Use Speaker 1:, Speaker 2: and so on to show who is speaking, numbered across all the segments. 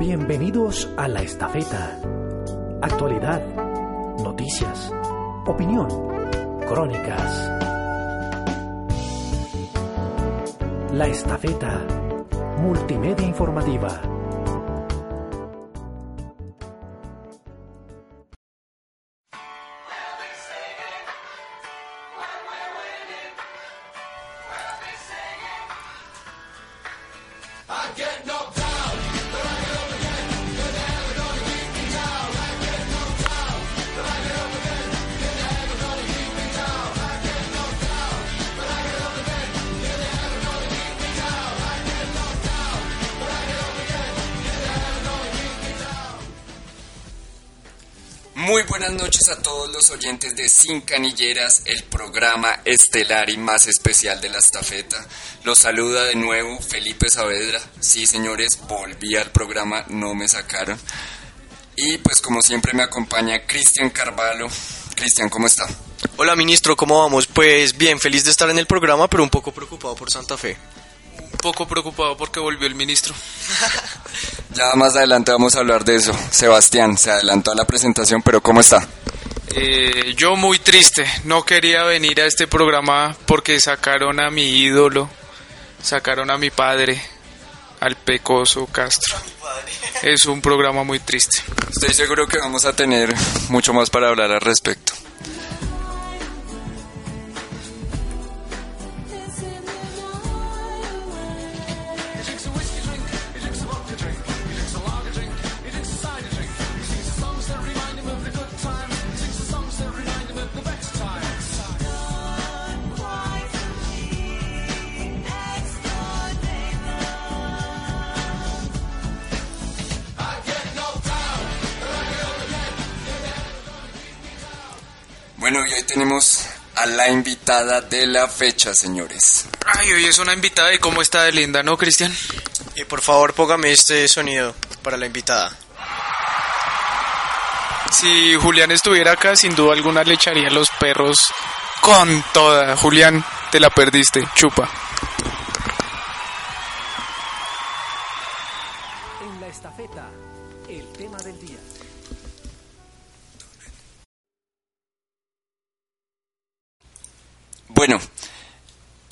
Speaker 1: Bienvenidos a La Estafeta. Actualidad, noticias, opinión, crónicas. La Estafeta, multimedia informativa.
Speaker 2: Buenas noches a todos los oyentes de Sin Canilleras, el programa estelar y más especial de la estafeta. Los saluda de nuevo Felipe Saavedra. Sí, señores, volví al programa, no me sacaron. Y pues como siempre me acompaña Cristian Carvalho. Cristian, ¿cómo está?
Speaker 3: Hola ministro, ¿cómo vamos? Pues bien, feliz de estar en el programa, pero un poco preocupado por Santa Fe.
Speaker 4: Un poco preocupado porque volvió el ministro.
Speaker 2: Ya más adelante vamos a hablar de eso. Sebastián se adelantó a la presentación, pero ¿cómo está?
Speaker 4: Eh, yo muy triste, no quería venir a este programa porque sacaron a mi ídolo, sacaron a mi padre, al pecoso Castro. Es un programa muy triste.
Speaker 2: Estoy seguro que vamos a tener mucho más para hablar al respecto. Bueno, y hoy tenemos a la invitada de la fecha, señores.
Speaker 4: Ay, hoy es una invitada y cómo está de linda, ¿no, Cristian?
Speaker 3: Y por favor, póngame este sonido para la invitada.
Speaker 4: Si Julián estuviera acá, sin duda alguna le echaría a los perros con toda. Julián, te la perdiste, chupa.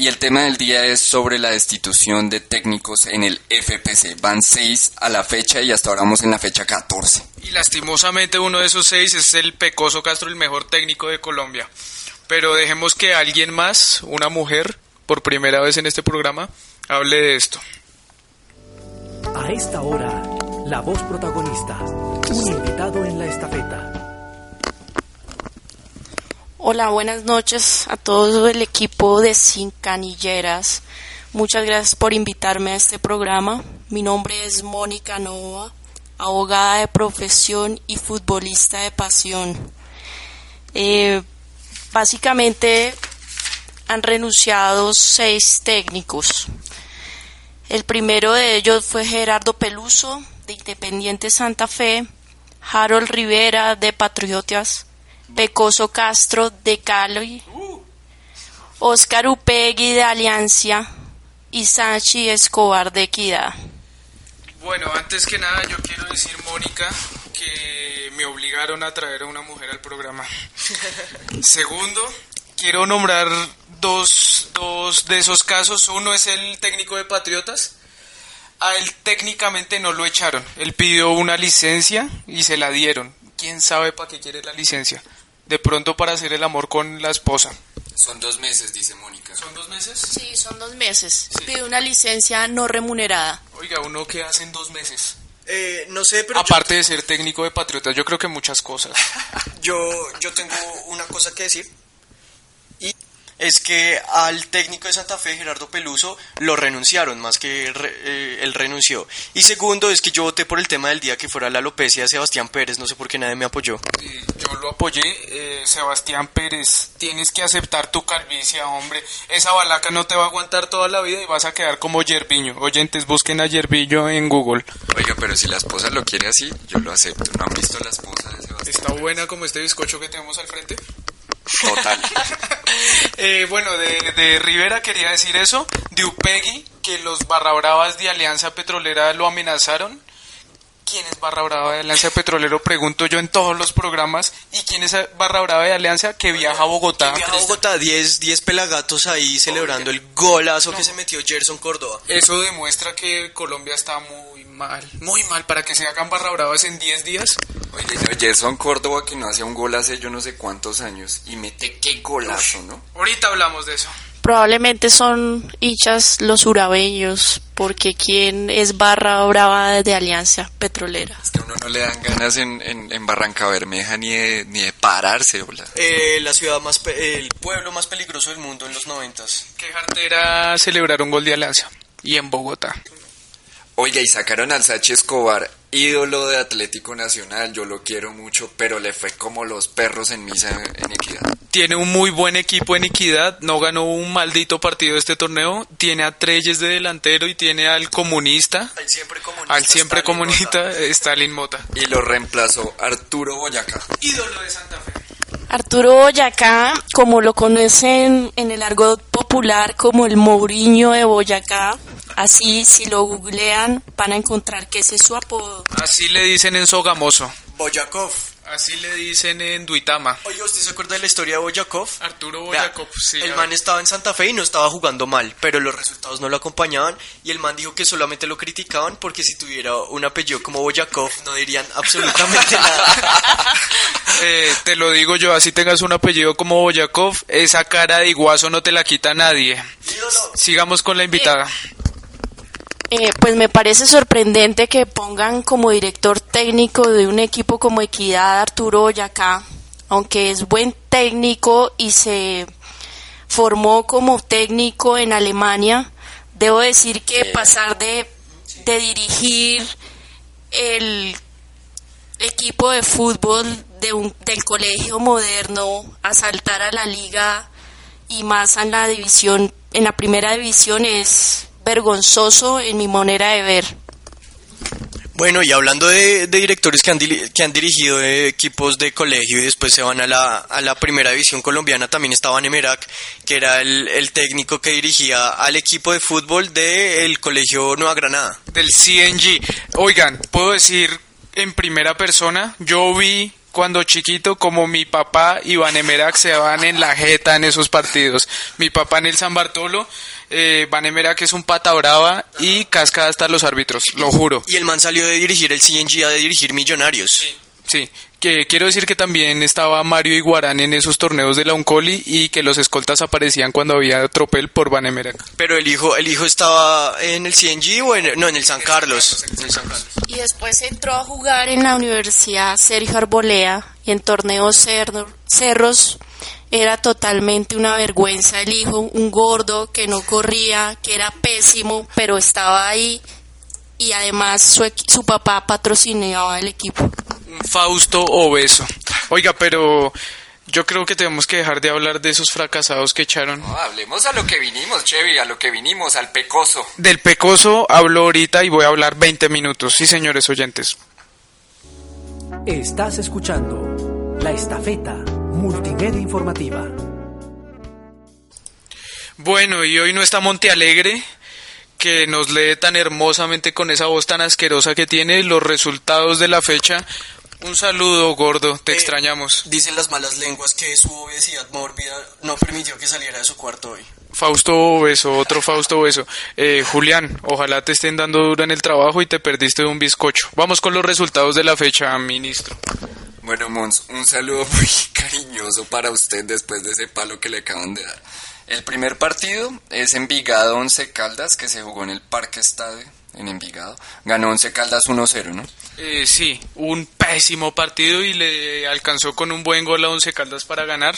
Speaker 2: Y el tema del día es sobre la destitución de técnicos en el FPC. Van seis a la fecha y hasta ahora vamos en la fecha 14.
Speaker 4: Y lastimosamente uno de esos seis es el pecoso Castro, el mejor técnico de Colombia. Pero dejemos que alguien más, una mujer, por primera vez en este programa, hable de esto.
Speaker 1: A esta hora, la voz protagonista. Un invitado en la estafeta.
Speaker 5: Hola, buenas noches a todo el equipo de Sin Canilleras. Muchas gracias por invitarme a este programa. Mi nombre es Mónica Nova, abogada de profesión y futbolista de pasión. Eh, básicamente han renunciado seis técnicos. El primero de ellos fue Gerardo Peluso, de Independiente Santa Fe, Harold Rivera, de Patriotas, Pecoso Castro, de Cali, Oscar Upegui, de Alianza, y Sanchi Escobar, de Equidad.
Speaker 4: Bueno, antes que nada yo quiero decir, Mónica, que me obligaron a traer a una mujer al programa. Segundo, quiero nombrar dos, dos de esos casos. Uno es el técnico de Patriotas. A él técnicamente no lo echaron. Él pidió una licencia y se la dieron. ¿Quién sabe para qué quiere la licencia? De pronto para hacer el amor con la esposa.
Speaker 2: Son dos meses, dice Mónica.
Speaker 4: ¿Son dos meses?
Speaker 5: Sí, son dos meses. Pide una licencia no remunerada.
Speaker 4: Oiga, ¿uno qué hace en dos meses?
Speaker 3: Eh, no sé, pero
Speaker 4: Aparte de ser técnico de Patriotas, yo creo que muchas cosas.
Speaker 3: yo, yo tengo una cosa que decir. Y es que al técnico de Santa Fe, Gerardo Peluso, lo renunciaron, más que re- eh, él renunció. Y segundo es que yo voté por el tema del día que fuera la alopecia de Sebastián Pérez, no sé por qué nadie me apoyó.
Speaker 4: Eh, Yo lo apoyé, eh, Sebastián Pérez. Tienes que aceptar tu calvicie, hombre. Esa balaca no te va a aguantar toda la vida y vas a quedar como Yerviño. Oyentes, busquen a Yerviño en Google.
Speaker 2: Oiga, pero si la esposa lo quiere así, yo lo acepto. ¿No han visto la esposa de Sebastián?
Speaker 4: Está buena como este bizcocho que tenemos al frente.
Speaker 2: Total.
Speaker 4: Eh, bueno, de, de Rivera quería decir eso. De Upegui, que los barra bravas de Alianza Petrolera lo amenazaron. ¿Quién es barra brava de Alianza Petrolero? Pregunto yo en todos los programas. ¿Y quién es barra brava de Alianza que viaja a Bogotá?
Speaker 3: Viaja a Bogotá, 10, 10 pelagatos ahí celebrando el golazo que se metió Gerson Córdoba.
Speaker 4: Eso demuestra que Colombia está muy mal, muy mal para que se hagan barra bravas en 10 días.
Speaker 2: Oye, Gerson Córdoba que no hacía un gol hace yo no sé cuántos años y mete qué golazo, ¿no?
Speaker 4: Ahorita hablamos de eso.
Speaker 5: Probablemente son hinchas los urabeños, porque ¿quién es barra brava de Alianza Petrolera?
Speaker 2: Es que a uno no le dan ganas en, en, en Barranca Bermeja ni de, ni de pararse, hola.
Speaker 3: Eh, la ciudad más, pe- el pueblo más peligroso del mundo en los noventas.
Speaker 4: Qué jartera celebrar un gol de Alianza. Y en Bogotá.
Speaker 2: Oiga, y sacaron al Sachi Escobar, ídolo de Atlético Nacional, yo lo quiero mucho, pero le fue como los perros en misa en equidad.
Speaker 4: Tiene un muy buen equipo en equidad, no ganó un maldito partido este torneo, tiene a Treyes de delantero y tiene al comunista,
Speaker 3: Al siempre comunista.
Speaker 4: al siempre
Speaker 3: Stalin
Speaker 4: comunista
Speaker 3: Mota.
Speaker 4: Stalin Mota.
Speaker 2: Y lo reemplazó Arturo Boyacá.
Speaker 4: Ídolo de Santa Fe.
Speaker 5: Arturo Boyacá, como lo conocen en el argot popular como el Mourinho de Boyacá, así si lo googlean van a encontrar que ese es su apodo.
Speaker 4: Así le dicen en Sogamoso,
Speaker 3: Boyakov.
Speaker 4: así le dicen en Duitama.
Speaker 3: Oye, ¿usted se acuerda de la historia de Boyakov?
Speaker 4: Arturo
Speaker 3: Vea,
Speaker 4: Boyacop, sí.
Speaker 3: el man estaba en Santa Fe y no estaba jugando mal, pero los resultados no lo acompañaban y el man dijo que solamente lo criticaban porque si tuviera un apellido como Boyakov no dirían absolutamente nada.
Speaker 4: Eh, te lo digo yo, así tengas un apellido como Boyakov, esa cara de iguazo no te la quita nadie. Sigamos con la invitada.
Speaker 5: Eh, pues me parece sorprendente que pongan como director técnico de un equipo como Equidad Arturo Boyacá, aunque es buen técnico y se formó como técnico en Alemania. Debo decir que pasar de, de dirigir el equipo de fútbol de un, del colegio moderno a saltar a la liga y más en la división, en la primera división es vergonzoso en mi manera de ver.
Speaker 3: Bueno, y hablando de, de directores que han, diri- que han dirigido equipos de colegio y después se van a la, a la primera división colombiana, también estaba Nemerac, que era el, el técnico que dirigía al equipo de fútbol del colegio Nueva Granada.
Speaker 4: del CNG. Oigan, puedo decir en primera persona, yo vi cuando chiquito como mi papá y Van Emerac se van en la jeta en esos partidos. Mi papá en el San Bartolo, eh, Van Emerac es un pata brava y casca hasta los árbitros, lo juro.
Speaker 3: Y el man salió de dirigir el CNG a de dirigir Millonarios.
Speaker 4: Sí, que quiero decir que también estaba Mario Iguarán en esos torneos de la Uncoli y que los escoltas aparecían cuando había tropel por Van Emerac.
Speaker 3: Pero el hijo, el hijo estaba en el CNG o en, no, en el San Carlos. En el San Carlos.
Speaker 5: Y después entró a jugar en la Universidad Sergio Arbolea y en torneos cerro- cerros era totalmente una vergüenza el hijo, un gordo que no corría, que era pésimo, pero estaba ahí y además su, su papá patrocinaba el equipo.
Speaker 4: Fausto obeso. Oiga, pero yo creo que tenemos que dejar de hablar de esos fracasados que echaron.
Speaker 2: No, hablemos a lo que vinimos, Chevy, a lo que vinimos, al pecoso.
Speaker 4: Del pecoso hablo ahorita y voy a hablar 20 minutos. Sí, señores oyentes.
Speaker 1: Estás escuchando La Estafeta Multimedia Informativa.
Speaker 4: Bueno, y hoy no está Monte Alegre, que nos lee tan hermosamente con esa voz tan asquerosa que tiene los resultados de la fecha. Un saludo, gordo, te
Speaker 3: Eh,
Speaker 4: extrañamos.
Speaker 3: Dicen las malas lenguas que su obesidad mórbida no permitió que saliera de su cuarto hoy.
Speaker 4: Fausto Obeso, otro Fausto Obeso. Eh, Julián, ojalá te estén dando duro en el trabajo y te perdiste de un bizcocho. Vamos con los resultados de la fecha, ministro.
Speaker 2: Bueno, Mons, un saludo muy cariñoso para usted después de ese palo que le acaban de dar. El primer partido es Envigado 11 Caldas, que se jugó en el Parque Estadio, en Envigado. Ganó 11 Caldas 1-0, ¿no?
Speaker 4: Eh, sí, un pésimo partido y le alcanzó con un buen gol a Once Caldas para ganar.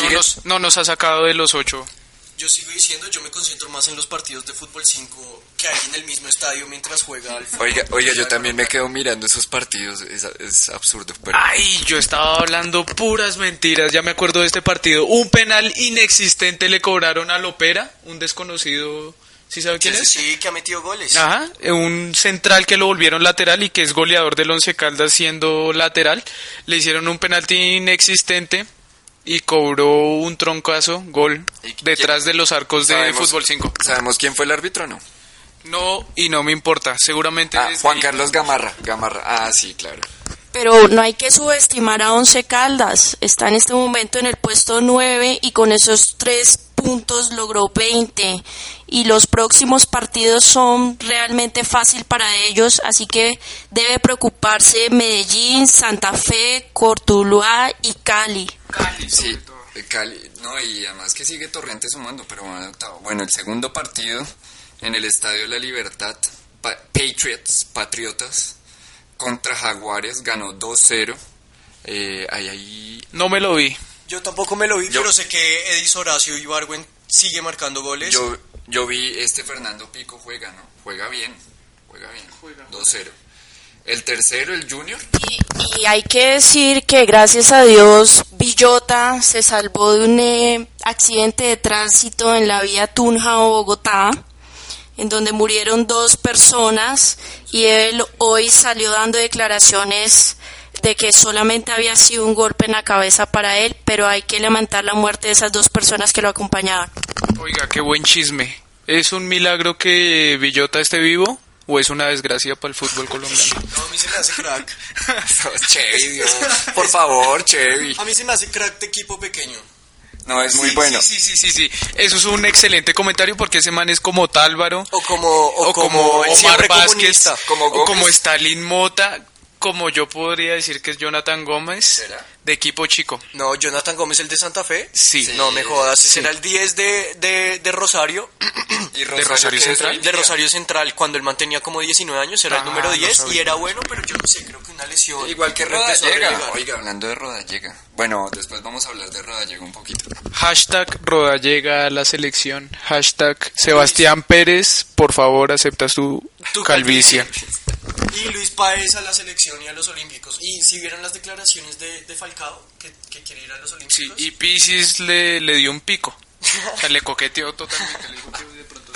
Speaker 4: No nos, no nos ha sacado de los ocho.
Speaker 3: Yo sigo diciendo, yo me concentro más en los partidos de fútbol 5 que hay en el mismo estadio mientras juega al fútbol.
Speaker 2: Oiga, oiga, yo también me quedo mirando esos partidos, es, es absurdo, pero...
Speaker 4: Ay, yo estaba hablando puras mentiras. Ya me acuerdo de este partido. Un penal inexistente le cobraron a Lopera, un desconocido. ¿Sí sabe quién
Speaker 3: Sí,
Speaker 4: es?
Speaker 3: sí, que ha metido goles.
Speaker 4: Ajá, eh, un central que lo volvieron lateral y que es goleador del Once Caldas siendo lateral. Le hicieron un penalti inexistente y cobró un troncazo, gol,
Speaker 2: ¿Y quién-
Speaker 4: detrás de los arcos de
Speaker 2: ¿Sabemos-
Speaker 4: Fútbol 5.
Speaker 2: ¿Sabemos quién fue el árbitro o no?
Speaker 4: No, y no me importa, seguramente
Speaker 2: Ah,
Speaker 4: es
Speaker 2: Juan Carlos Gamarra. Gamarra. Ah, sí, claro.
Speaker 5: Pero no hay que subestimar a Once Caldas. Está en este momento en el puesto 9 y con esos tres puntos logró 20. Y los próximos partidos son realmente fácil para ellos, así que debe preocuparse Medellín, Santa Fe, Cortuluá y Cali.
Speaker 2: Sí, eh, Cali, no, y además que sigue Torrente sumando, pero octavo. Bueno, el segundo partido en el Estadio de la Libertad, Pa- Patriots, Patriotas, contra Jaguares, ganó 2-0. Eh, ahí, ahí,
Speaker 4: No me lo vi.
Speaker 3: Yo tampoco me lo vi,
Speaker 2: Yo-
Speaker 3: pero sé que Edis Horacio Ibargüen sigue marcando goles.
Speaker 2: yo, yo vi este Fernando Pico juega, ¿no? Juega bien, juega bien, 2-0. El tercero, el Junior,
Speaker 5: Y, y hay que decir que gracias a Dios Villota se salvó de un eh, accidente de tránsito en la vía Tunja Bogotá, en donde murieron dos personas y él hoy salió dando declaraciones de que solamente había sido un golpe en la cabeza para él, pero hay que lamentar la muerte de esas dos personas que lo acompañaban.
Speaker 4: Oiga, qué buen chisme. ¿Es un milagro que Villota esté vivo o es una desgracia para el fútbol colombiano?
Speaker 3: No, a mí se me hace crack.
Speaker 2: Chevy, Dios. por favor, Chevy.
Speaker 3: A mí se me hace crack de equipo pequeño.
Speaker 2: No, es muy
Speaker 4: Sí,
Speaker 2: bueno.
Speaker 4: Sí, sí, sí, sí. Eso es un excelente comentario porque ese man es como Tálvaro.
Speaker 3: O como, o,
Speaker 4: o como
Speaker 3: el
Speaker 4: Omar Vázquez,
Speaker 2: como
Speaker 4: o como. Stalin Mota, como yo podría decir que es Jonathan Gómez,
Speaker 2: ¿Será?
Speaker 4: de equipo chico.
Speaker 3: No, Jonathan Gómez, el de Santa Fe.
Speaker 4: Sí.
Speaker 3: No me jodas, ese
Speaker 4: Sí.
Speaker 3: era el 10 de, de, de Rosario.
Speaker 2: Y
Speaker 4: Rosario
Speaker 2: ¿qué es
Speaker 4: Central?
Speaker 3: De? Rosario Central, cuando él mantenía como 19 años, era el
Speaker 4: Ah,
Speaker 3: número
Speaker 4: no
Speaker 3: 10 y era bueno, pero yo no sé, creo que una lesión.
Speaker 2: Igual que Rodallega. Oiga, hablando de Rodallega. Bueno, después vamos a hablar de Rodallega un poquito.
Speaker 4: Hashtag Rodallega a la selección. Hashtag Sebastián Pérez, por favor, acepta su
Speaker 3: Tu
Speaker 4: calvicie.
Speaker 3: Y Luis Páez a la selección y a los Olímpicos. Y si vieron las declaraciones de, de Falcao, que, que quiere ir a los Olímpicos.
Speaker 4: Sí, y Pisis le, le dio un pico. O sea, le coqueteó totalmente. Le dijo que de pronto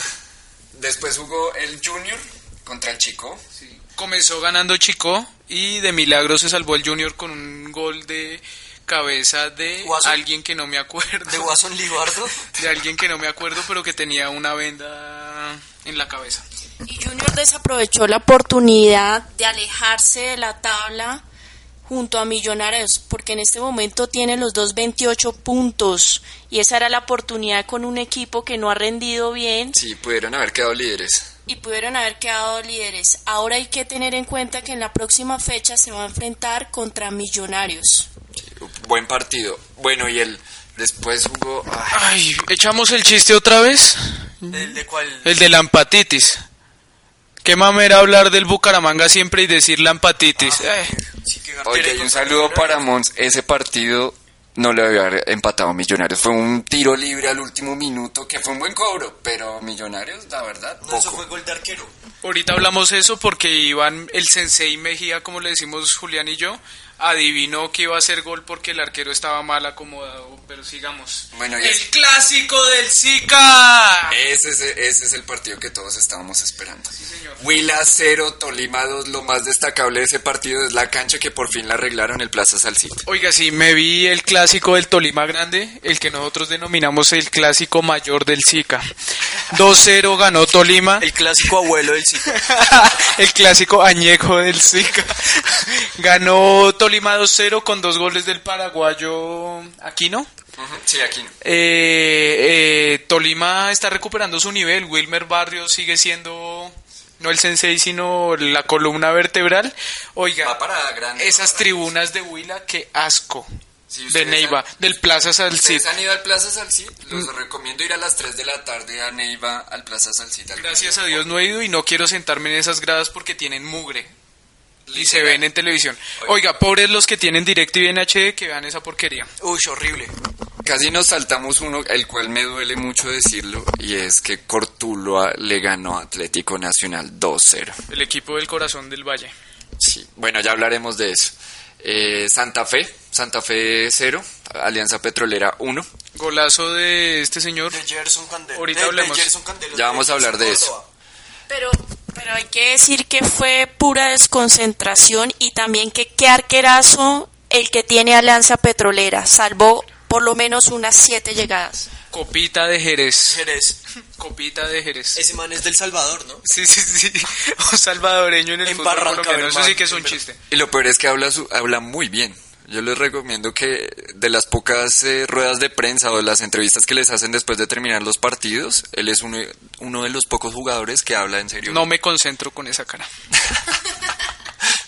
Speaker 2: Después jugó el Junior contra el Chico.
Speaker 4: Sí. Comenzó ganando Chico y de milagro se salvó el Junior con un gol de cabeza de
Speaker 3: ¿Guaso?
Speaker 4: alguien que no me acuerdo.
Speaker 3: De Watson Libardo.
Speaker 4: De alguien que no me acuerdo, pero que tenía una venda en la cabeza.
Speaker 5: Y Junior desaprovechó la oportunidad de alejarse de la tabla junto a Millonarios, porque en este momento tiene los dos 28 puntos y esa era la oportunidad con un equipo que no ha rendido bien
Speaker 2: Sí, pudieron haber quedado líderes.
Speaker 5: y pudieron haber quedado líderes. Ahora hay que tener en cuenta que en la próxima fecha se va a enfrentar contra Millonarios.
Speaker 2: Buen partido. Bueno, y el después jugó. ay,
Speaker 4: Ay, ¿echamos el chiste otra vez?
Speaker 3: ¿El de cuál?
Speaker 4: El de la empatitis. Qué mamera hablar del Bucaramanga siempre y decir la empatitis. Eh,
Speaker 3: Sí, que
Speaker 2: Oye, y un saludo para. Mons. Ese partido no le había haber empatado a Millonarios. Fue un tiro libre al último minuto, que fue un buen cobro, pero Millonarios, la verdad,
Speaker 3: No, eso
Speaker 2: poco.
Speaker 3: fue gol de arquero.
Speaker 4: ahorita hablamos eso porque Iván, el sensei Mejía, como le decimos Julián y yo, adivinó que iba a hacer gol porque el arquero estaba mal acomodado. Pero sigamos.
Speaker 2: Bueno,
Speaker 4: el
Speaker 2: es-
Speaker 4: clásico del Zika.
Speaker 2: Ese es, ese es el partido que todos estábamos esperando. Huila 0, Tolima 2. Lo más destacable de ese partido es la cancha que por fin la arreglaron el Plaza Salcito.
Speaker 4: Oiga, sí, me vi el clásico del Tolima Grande, el que nosotros denominamos el clásico mayor del Zika. 2-0 ganó Tolima.
Speaker 3: El clásico abuelo del Zika.
Speaker 4: el clásico añejo del Zika. Ganó Tolima 2-0 con dos goles del paraguayo Aquino.
Speaker 2: Sí, aquí no.
Speaker 4: Eh, eh, Tolima está recuperando su nivel. Wilmer Barrios sigue siendo no el sensei, sino la columna vertebral. Oiga,
Speaker 2: para
Speaker 4: esas tribunas de Huila, qué asco.
Speaker 2: Sí,
Speaker 4: de Neiva,
Speaker 2: han-
Speaker 4: del Plaza Salcid.
Speaker 2: ¿Ustedes han ido al Plaza Salcid? Los recomiendo ir a las 3 de la tarde a Neiva al Plaza Salcid.
Speaker 4: Gracias a Dios no he ido y no quiero sentarme en esas gradas porque tienen mugre. Y se ven en televisión. Oiga, pobres los que tienen DirecTV en HD que vean esa porquería.
Speaker 3: Uy, horrible.
Speaker 2: casi nos saltamos uno, el cual me duele mucho decirlo, y es que Cortuloa le ganó a Atlético Nacional 2-0.
Speaker 4: El equipo del corazón del Valle.
Speaker 2: Sí, bueno, ya hablaremos de eso. Eh, Santa Fe, Santa Fe 0, Alianza Petrolera 1.
Speaker 4: Golazo de este señor.
Speaker 3: De Gerson Candelo.
Speaker 4: Ahorita
Speaker 3: de- de
Speaker 4: hablemos.
Speaker 3: Gerson Candelo,
Speaker 2: Ya vamos a hablar de eso.
Speaker 5: Pero, pero hay que decir que fue pura desconcentración y también que qué arquerazo el que tiene Alianza Petrolera. Salvó por lo menos unas siete llegadas.
Speaker 4: Copita de Jerez.
Speaker 3: Jerez.
Speaker 4: Copita de Jerez.
Speaker 3: Ese man es del Salvador, ¿no?
Speaker 4: Sí, sí, sí. Un salvadoreño en el
Speaker 3: En
Speaker 4: fútbol
Speaker 3: Barranca
Speaker 4: colombiano. Eso sí que es un chiste.
Speaker 2: Y lo peor es que habla, su- habla muy bien. Yo les recomiendo que de las pocas eh, ruedas de prensa o de las entrevistas que les hacen después de terminar los partidos, él es uno, uno de los pocos jugadores que habla en serio.
Speaker 4: No me concentro con esa cara.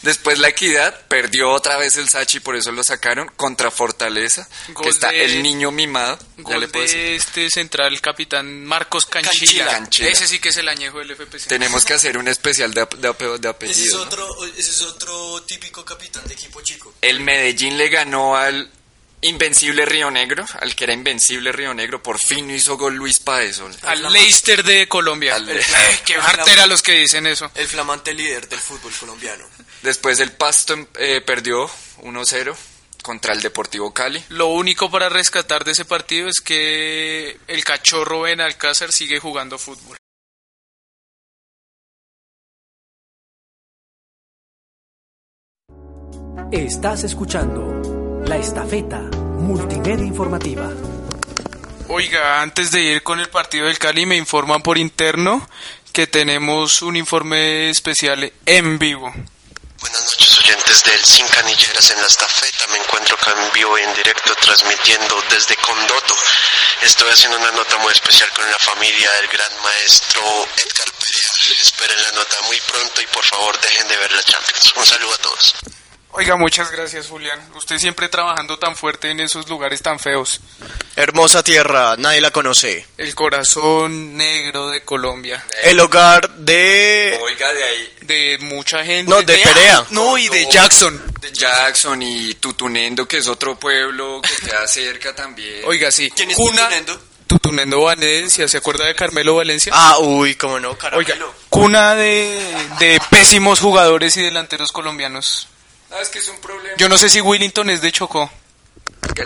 Speaker 2: Después la Equidad perdió otra vez el Sachi, por eso lo sacaron contra Fortaleza,
Speaker 4: Gol
Speaker 2: que está
Speaker 4: de-
Speaker 2: el niño mimado. ya
Speaker 4: Gol
Speaker 2: le puedo decir.
Speaker 4: de este central capitán Marcos Canchila.
Speaker 2: Canchila. Canchila.
Speaker 4: Ese sí que es el añejo del FPC.
Speaker 2: Tenemos que hacer un especial de, de, ape- de
Speaker 3: Ese es, otro, ese es otro típico capitán de equipo chico.
Speaker 2: El Medellín le ganó al Invencible Río Negro, al que era Invencible Río Negro, por fin no hizo gol Luis Paez.
Speaker 4: Al Leicester de Colombia.
Speaker 2: Al-
Speaker 4: Eh, qué bartera los que dicen eso.
Speaker 3: El flamante líder del fútbol colombiano.
Speaker 2: Después el Pasto eh, perdió 1-0 contra el Deportivo Cali.
Speaker 4: Lo único para rescatar de ese partido es que el cachorro Ben Alcázar sigue jugando fútbol.
Speaker 1: Estás escuchando La Estafeta, multimedia informativa.
Speaker 4: Oiga, antes de ir con el partido del Cali me informan por interno que tenemos un informe especial en vivo.
Speaker 6: Buenas noches oyentes del Sin Canilleras en la estafeta. Me encuentro acá en vivo y en directo transmitiendo desde Condoto. Estoy haciendo una nota muy especial con la familia del gran maestro Edgar Perea. Esperen la nota muy pronto y por favor dejen de ver la Champions. Un saludo a todos.
Speaker 4: Oiga, muchas gracias Julián. Usted siempre trabajando tan fuerte en esos lugares tan feos.
Speaker 3: Hermosa tierra, nadie la conoce.
Speaker 4: El corazón negro de Colombia.
Speaker 3: El hogar de...
Speaker 2: Oiga, de ahí
Speaker 4: De mucha gente.
Speaker 3: No, de Perea.
Speaker 4: No, y de Jackson.
Speaker 2: de Jackson y Tutunendo, que es otro pueblo que queda cerca también.
Speaker 4: Oiga, sí.
Speaker 3: ¿Quién es
Speaker 4: Cuna-
Speaker 3: Tutunendo?
Speaker 4: Tutunendo Valencia. ¿Se acuerda de Carmelo Valencia?
Speaker 3: Ah, uy, cómo no,
Speaker 4: Oiga,
Speaker 3: caramelo.
Speaker 4: cuna de, de pésimos jugadores y delanteros colombianos.
Speaker 2: Ah, es que es un problema.
Speaker 4: Yo no sé si Willington es de Chocó.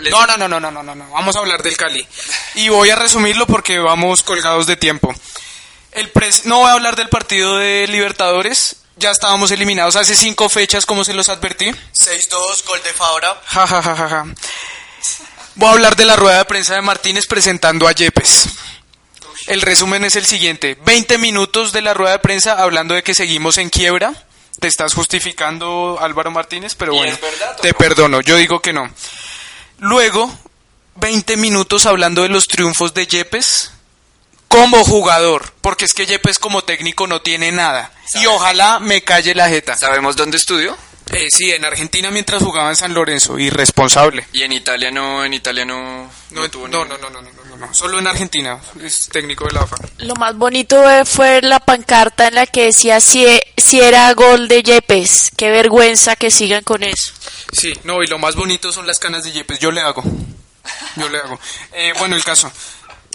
Speaker 4: No, no, no, no, no, no, no, no. Vamos a hablar del Cali. Y voy a resumirlo porque vamos colgados de tiempo. El pres- no voy a hablar del partido de Libertadores. Ya estábamos eliminados hace cinco fechas, como se los advertí.
Speaker 3: 6-2, gol de Fabra.
Speaker 4: Ja, ja, ja, ja, ja. Voy a hablar de la rueda de prensa de Martínez presentando a Yepes. El resumen es el siguiente. 20 minutos de la rueda de prensa hablando de que seguimos en quiebra. Te estás justificando, Álvaro Martínez, pero
Speaker 2: ¿Y
Speaker 4: bueno,
Speaker 2: es verdad
Speaker 4: te
Speaker 2: no?
Speaker 4: perdono. Yo digo que no. Luego, 20 minutos hablando de los triunfos de Yepes como jugador, porque es que Yepes como técnico no tiene nada. Y ojalá me calle la jeta.
Speaker 2: ¿Sabemos dónde estudió?
Speaker 4: Eh, sí, en Argentina mientras jugaba en San Lorenzo, irresponsable.
Speaker 2: Y en Italia no, en Italia no,
Speaker 4: No,
Speaker 2: no tuvo
Speaker 4: no, no, no, no, no, no, no, solo en Argentina, es técnico de la AFA.
Speaker 5: Lo más bonito fue la pancarta en la que decía si, si era gol de Yepes. Qué vergüenza que sigan con eso.
Speaker 4: Sí, no, y lo más bonito son las canas de Yepes, yo le hago, yo le hago. Eh, bueno, el caso,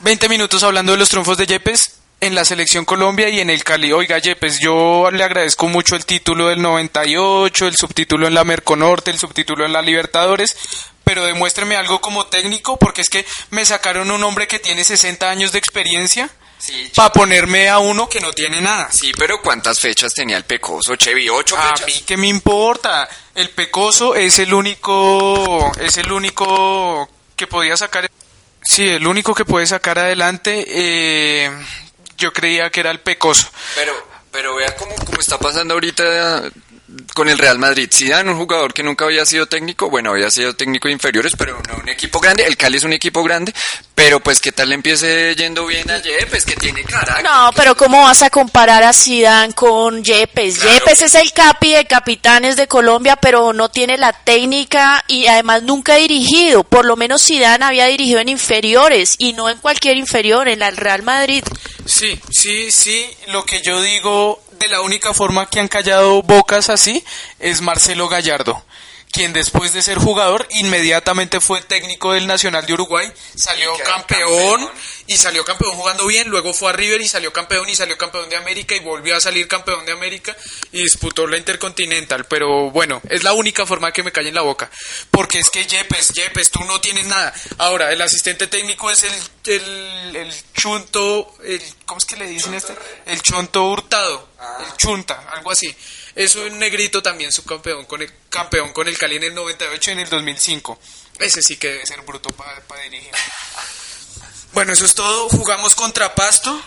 Speaker 4: 20 minutos hablando de los triunfos de Yepes en la selección Colombia y en el Cali. Oiga, Yepes, yo le agradezco mucho el título del 98, el subtítulo en la Merconorte, el subtítulo en la Libertadores, pero demuéstreme algo como técnico, porque es que me sacaron un hombre que tiene 60 años de experiencia
Speaker 2: Sí,
Speaker 4: para ponerme a uno que no tiene nada.
Speaker 2: Sí, pero ¿cuántas fechas tenía el Pecoso? Chevy, ocho
Speaker 4: A
Speaker 2: fechas.
Speaker 4: mí qué me importa. El Pecoso es el único, es el único que podía sacar. Sí, el único que puede sacar adelante. eh, yo creía que era el Pecoso.
Speaker 2: Pero, pero vea cómo, cómo está pasando ahorita con el Real Madrid. Zidane, un jugador que nunca había sido técnico, bueno, había sido técnico de inferiores, pero no un equipo grande. El Cali es un equipo grande, pero pues qué tal le empiece yendo bien a Yepes, que tiene carácter.
Speaker 5: No, pero ¿cómo vas a comparar a Zidane con Yepes?
Speaker 2: Claro.
Speaker 5: Yepes es el capi de capitanes de Colombia, pero no tiene la técnica y además nunca ha dirigido. Por lo menos Zidane había dirigido en inferiores y no en cualquier inferior, en el Real Madrid.
Speaker 4: Sí, sí, sí. Lo que yo digo la única forma que han callado bocas así es Marcelo Gallardo. Quien después de ser jugador inmediatamente fue técnico del Nacional de Uruguay, salió campeón, y salió campeón jugando bien, luego fue a River y salió campeón y salió campeón de América y volvió a salir campeón de América y disputó la Intercontinental, pero bueno, es la única forma que me cae en la boca, porque es que Yepes, Yepes, tú no tienes nada. Ahora, el asistente técnico es el, el, el chunto, el, ¿cómo es que le dicen este? El chonto hurtado, el chunta, algo así. Es un negrito también subcampeón con el campeón con el Cali en el 98 y en el 2005. Ese sí que debe ser bruto para dirigir. Bueno, eso es todo. Jugamos contra Pasto.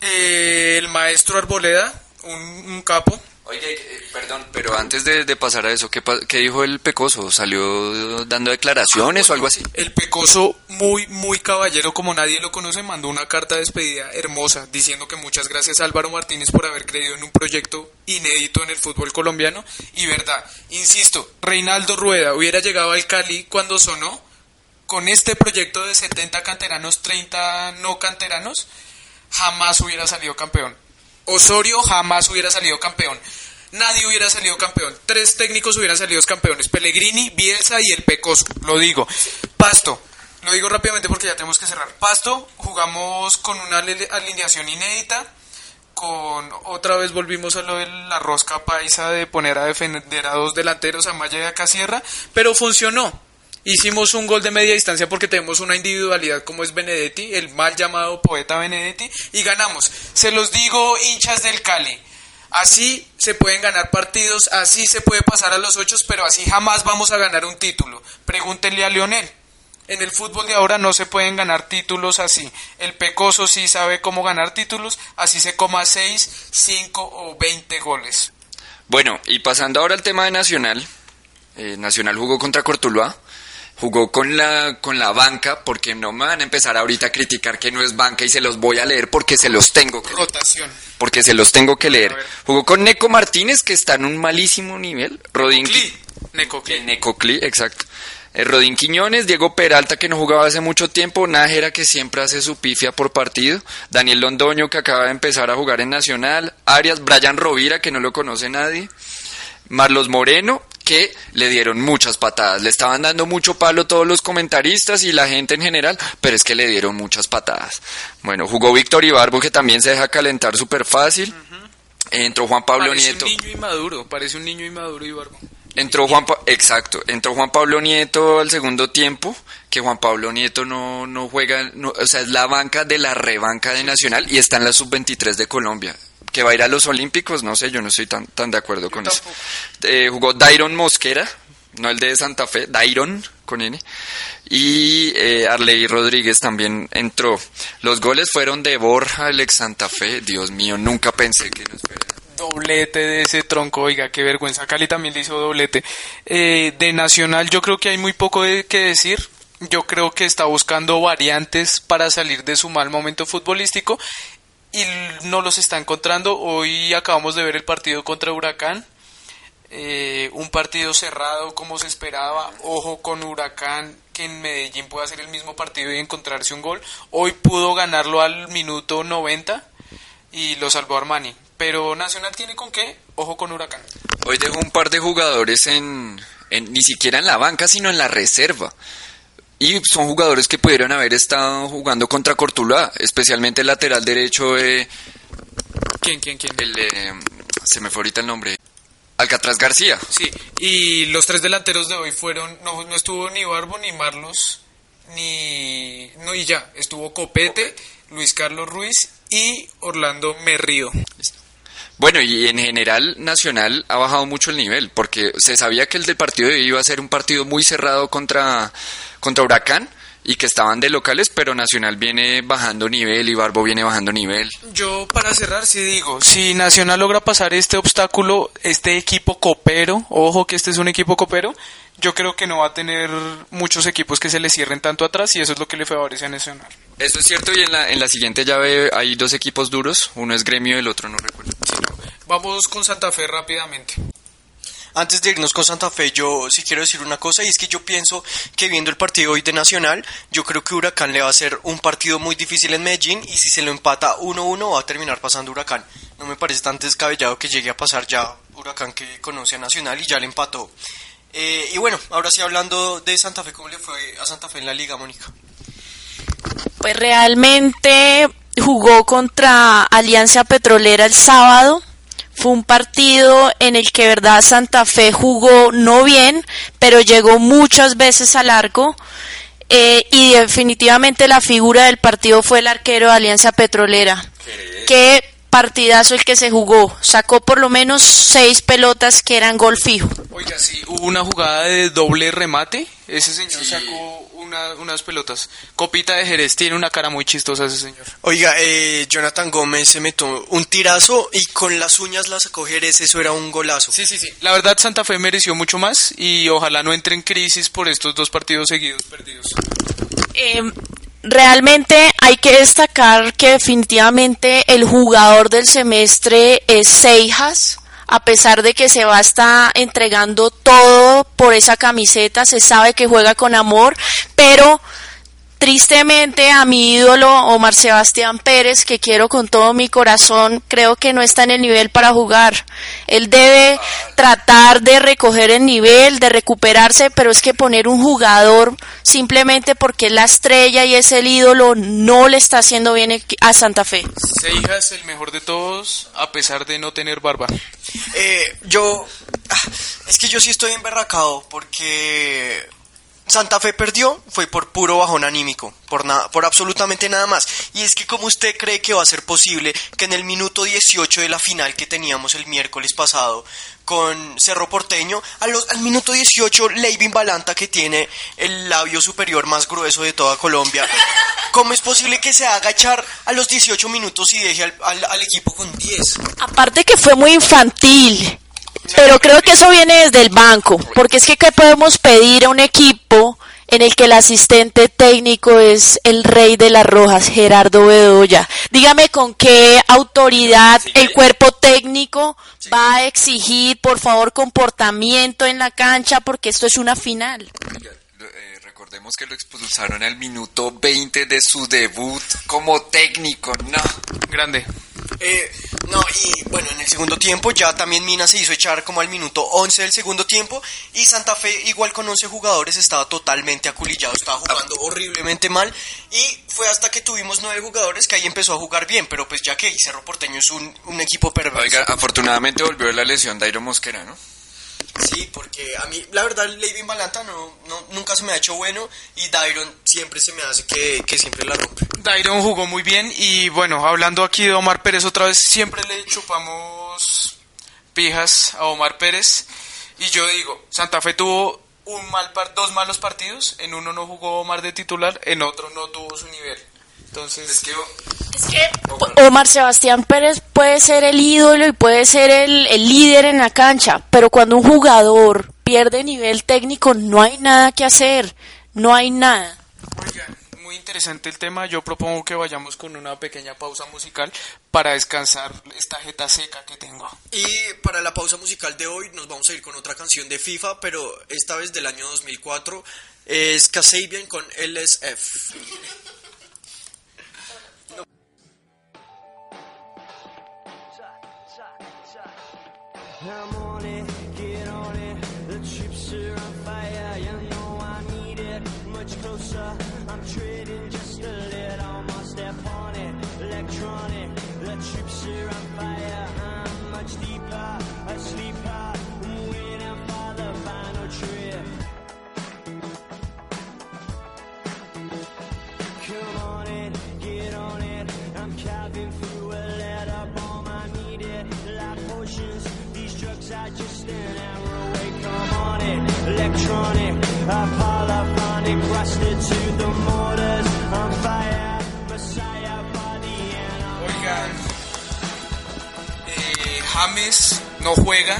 Speaker 4: Eh, el maestro Arboleda, un, un capo.
Speaker 2: Oye, eh, perdón, pero antes de, de pasar a eso, ¿qué, qué dijo el Pecoso? ¿Salió dando declaraciones o algo así?
Speaker 4: El Pecoso, muy, muy caballero, como nadie lo conoce, mandó una carta de despedida hermosa diciendo que muchas gracias a Álvaro Martínez por haber creído en un proyecto inédito en el fútbol colombiano. Y verdad, insisto, Reinaldo Rueda hubiera llegado al Cali cuando sonó con este proyecto de 70 canteranos, 30 no canteranos, jamás hubiera salido campeón. Osorio jamás hubiera salido campeón. Nadie hubiera salido campeón. Tres técnicos hubieran salido campeones. Pellegrini, Bielsa y el Pecoso. Lo digo. Pasto. Lo digo rápidamente porque ya tenemos que cerrar. Pasto, jugamos con una alineación inédita. Con otra vez volvimos a lo de la rosca paisa de poner a defender a dos delanteros a Maya y a Casierra, pero funcionó. Hicimos un gol de media distancia porque tenemos una individualidad como es Benedetti, el mal llamado poeta Benedetti, y ganamos. Se los digo, hinchas del Cali. Así se pueden ganar partidos, así se puede pasar a los ocho, pero así jamás vamos a ganar un título. Pregúntenle a Lionel. En el fútbol de ahora no se pueden ganar títulos así. El pecoso sí sabe cómo ganar títulos, así se coma 6, 5 o 20 goles.
Speaker 2: Bueno, y pasando ahora al tema de Nacional, eh, Nacional jugó contra Cortuluá, jugó con la, con la banca, porque no me van a empezar ahorita a criticar que no es banca y se los voy a leer porque se los tengo que
Speaker 4: Rotación.
Speaker 2: porque se los tengo que leer. Jugó con Neco Martínez, que está en un malísimo nivel. Rodín
Speaker 4: Cli. Neco Cli.
Speaker 2: Eh, Neco Cli, exacto. Eh, Rodín Quiñones, Diego Peralta, que no jugaba hace mucho tiempo, Nájera, que siempre hace su pifia por partido, Daniel Londoño, que acaba de empezar a jugar en Nacional, Arias, Brian Rovira, que no lo conoce nadie, Marlos Moreno, que le dieron muchas patadas, le estaban dando mucho palo todos los comentaristas y la gente en general, pero es que le dieron muchas patadas. Bueno, jugó Víctor Ibarbo, que también se deja calentar súper fácil. Entró Juan Pablo
Speaker 4: Parece
Speaker 2: Nieto.
Speaker 4: un niño inmaduro, parece un niño inmaduro y barbo.
Speaker 2: Entró Juan Pa- exacto, entró Juan Pablo Nieto al segundo tiempo, que Juan Pablo Nieto no, no juega, no- o sea, es la banca de la rebanca de Nacional y está en la sub-23 de Colombia. Que va a ir a los Olímpicos, no sé, yo no estoy tan, tan de acuerdo con eso. Eh, jugó Dairon Mosquera, no el de Santa Fe, Dairon con N. Y eh, Arley Rodríguez también entró. Los goles fueron de Borja, el ex Santa Fe. Dios mío, nunca pensé que nos fuera.
Speaker 4: Doblete de ese tronco, oiga, qué vergüenza. Cali también le hizo doblete. Eh, de Nacional yo creo que hay muy poco de, que decir. Yo creo que está buscando variantes para salir de su mal momento futbolístico y no los está encontrando. Hoy acabamos de ver el partido contra Huracán. Eh, un partido cerrado como se esperaba. Ojo con Huracán que en Medellín puede hacer el mismo partido y encontrarse un gol. Hoy pudo ganarlo al minuto 90 y lo salvó Armani. Pero Nacional tiene con qué, ojo con Huracán.
Speaker 2: Hoy dejó un par de jugadores en, en- ni siquiera en la banca, sino en la reserva. Y son jugadores que pudieron haber estado jugando contra Cortuluá, especialmente el lateral derecho, eh,
Speaker 4: ¿Quién, quién, quién?
Speaker 2: el, eh, se me fue ahorita el nombre, Alcatraz García.
Speaker 4: Sí, y los tres delanteros de hoy fueron, no, no estuvo ni Barbo, ni Marlos, ni... No, y ya, estuvo Copete, Luis Carlos Ruiz y Orlando Merrío.
Speaker 2: Bueno, y en general Nacional ha bajado mucho el nivel, porque se sabía que el del partido de hoy iba a ser un partido muy cerrado contra, contra Huracán y que estaban de locales, pero Nacional viene bajando nivel y Barbo viene bajando nivel.
Speaker 4: Yo para cerrar sí digo, si Nacional logra pasar este obstáculo, este equipo copero, ojo que este es un equipo copero, yo creo que no va a tener muchos equipos que se le cierren tanto atrás y eso es lo que le favorece a Nacional.
Speaker 2: Eso es cierto, y en la, en la siguiente llave hay dos equipos duros, uno es gremio y el otro no recuerdo.
Speaker 4: Sí, no. Vamos con Santa Fe rápidamente.
Speaker 3: Antes de irnos con Santa Fe, yo sí quiero decir una cosa y es que yo pienso que viendo el partido hoy de Nacional, yo creo que Huracán le va a hacer un partido muy difícil en Medellín y si se lo empata 1-1 va a terminar pasando Huracán. No me parece tan descabellado que llegue a pasar ya Huracán que conoce a Nacional y ya le empató Eh, y bueno, ahora sí hablando de Santa Fe, ¿cómo le fue a Santa Fe en la liga, Mónica?
Speaker 5: Pues realmente jugó contra Alianza Petrolera el sábado. Fue un partido en el que, verdad, Santa Fe jugó no bien, pero llegó muchas veces al arco. Eh, y definitivamente la figura del partido fue el arquero de Alianza Petrolera. Qué partidazo el que se jugó. Sacó por lo menos seis pelotas que eran gol fijo.
Speaker 4: Oiga, sí, hubo una jugada de doble remate. Ese señor sacó una- unas pelotas. Copita de Jerez tiene una cara muy chistosa ese señor.
Speaker 3: Oiga, eh, Jonathan Gómez se metió un tirazo y con las uñas la sacó Jerez, eso era un golazo.
Speaker 4: Sí, sí, sí. La verdad, Santa Fe mereció mucho más y ojalá no entre en crisis por estos dos partidos seguidos perdidos.
Speaker 5: Eh, realmente hay que destacar que definitivamente el jugador del semestre es Seijas. A pesar de que se va a estar entregando todo por esa camiseta, se sabe que juega con amor, pero tristemente a mi ídolo Omar Sebastián Pérez, que quiero con todo mi corazón, creo que no está en el nivel para jugar. Él debe tratar de recoger el nivel, de recuperarse, pero es que poner un jugador simplemente porque es la estrella y es el ídolo no le está haciendo bien a Santa Fe.
Speaker 4: Seija es el mejor de todos a pesar de no tener barba.
Speaker 3: Eh, yo, ah, es que yo sí estoy emberracado porque Santa Fe perdió fue por puro bajón anímico, por nada, por absolutamente nada más. Y es que como usted cree que va a ser posible que en el minuto 18 de la final que teníamos el miércoles pasado con Cerro Porteño, al minuto 18 Leivin Balanta que tiene el labio superior más grueso de toda Colombia, ¿cómo es posible que se haga echar a los 18 minutos y deje al, al- al equipo con 10?
Speaker 5: Aparte que fue muy infantil, pero creo que eso viene desde el banco, porque es que ¿qué podemos pedir a un equipo en el que el asistente técnico es el rey de las rojas, Gerardo Bedoya? Dígame con qué autoridad el cuerpo técnico va a exigir, por favor, comportamiento en la cancha, porque esto es una final.
Speaker 2: Eh, recordemos que lo expulsaron al minuto 20 de su debut como técnico, no.
Speaker 4: Grande.
Speaker 3: Eh, no, y bueno, en el segundo tiempo ya también Mina se hizo echar como al minuto 11 del segundo tiempo y Santa Fe igual con 11 jugadores estaba totalmente aculillado, estaba jugando horriblemente mal y fue hasta que tuvimos 9 jugadores que ahí empezó a jugar bien, pero pues ya que Cerro Porteño es un, un equipo perverso.
Speaker 2: Oiga, afortunadamente volvió de la lesión Dairo Mosquera, ¿no?
Speaker 3: Sí, porque a mí la verdad Leivin Balanta no, no, nunca se me ha hecho bueno y Dairon siempre se me hace que, que siempre la rompe.
Speaker 4: Dairon jugó muy bien y bueno, hablando aquí de Omar Pérez otra vez, siempre le chupamos pijas a Omar Pérez y yo digo, Santa Fe tuvo un mal par dos malos partidos, en uno no jugó Omar de titular, en otro no tuvo su nivel. Entonces,
Speaker 2: Es que
Speaker 5: Es que Omar Sebastián Pérez puede ser el ídolo y puede ser el, el líder en la cancha, pero cuando un jugador pierde nivel técnico no hay nada que hacer, no hay nada.
Speaker 4: Oigan, muy interesante el tema. Yo propongo que vayamos con una pequeña pausa musical para descansar esta jeta seca que tengo.
Speaker 3: Y para la pausa musical de hoy nos vamos a ir con otra canción de FIFA, pero esta vez del año 2004. Es Kasabian con LSF.
Speaker 7: I'm on it, get on it. The chips are on fire, you know I need it. Much closer, I'm trading just a little more step on it. Electronic, the chips are on fire. I'm much deeper, asleep. I'm
Speaker 4: Oigan, eh, James no juega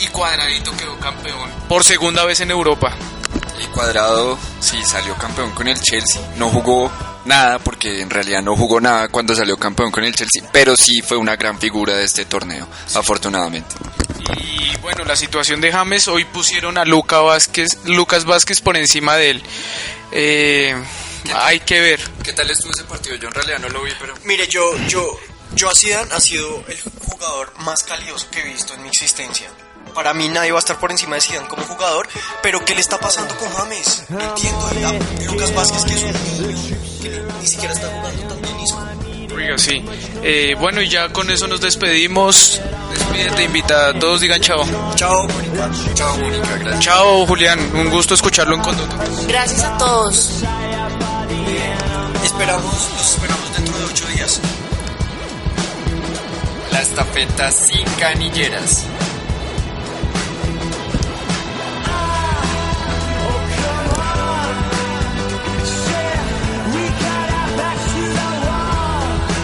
Speaker 4: y Cuadradito quedó campeón por segunda vez en Europa.
Speaker 2: Y Cuadrado sí salió campeón con el Chelsea. No jugó nada porque en realidad no jugó nada cuando salió campeón con el Chelsea, pero sí fue una gran figura de este torneo, afortunadamente.
Speaker 4: Y bueno, la situación de James, hoy pusieron a Luca Vázquez, Lucas Vázquez por encima de él. Eh, hay que ver.
Speaker 2: ¿Qué tal estuvo ese partido? Yo en realidad no lo vi, pero
Speaker 3: Mire, yo, yo, yo a Zidane ha sido el jugador más calidoso que he visto en mi existencia. para mí nadie va a estar por encima de Zidane como jugador, pero ¿qué le está pasando con James? No entiendo, a Lucas Vázquez que es un niño, que ni, siquiera está jugando.
Speaker 4: Oiga, sí. Eh, bueno, y ya con eso nos despedimos. Despídete, invita a todos, digan chao.
Speaker 3: Chao, Mónica.
Speaker 2: Chao, Mónica, gracias.
Speaker 4: Chao, Julián. Un gusto escucharlo en Condoto.
Speaker 5: Gracias a todos.
Speaker 3: Esperamos, los esperamos dentro de ocho días.
Speaker 2: La estafeta sin canilleras.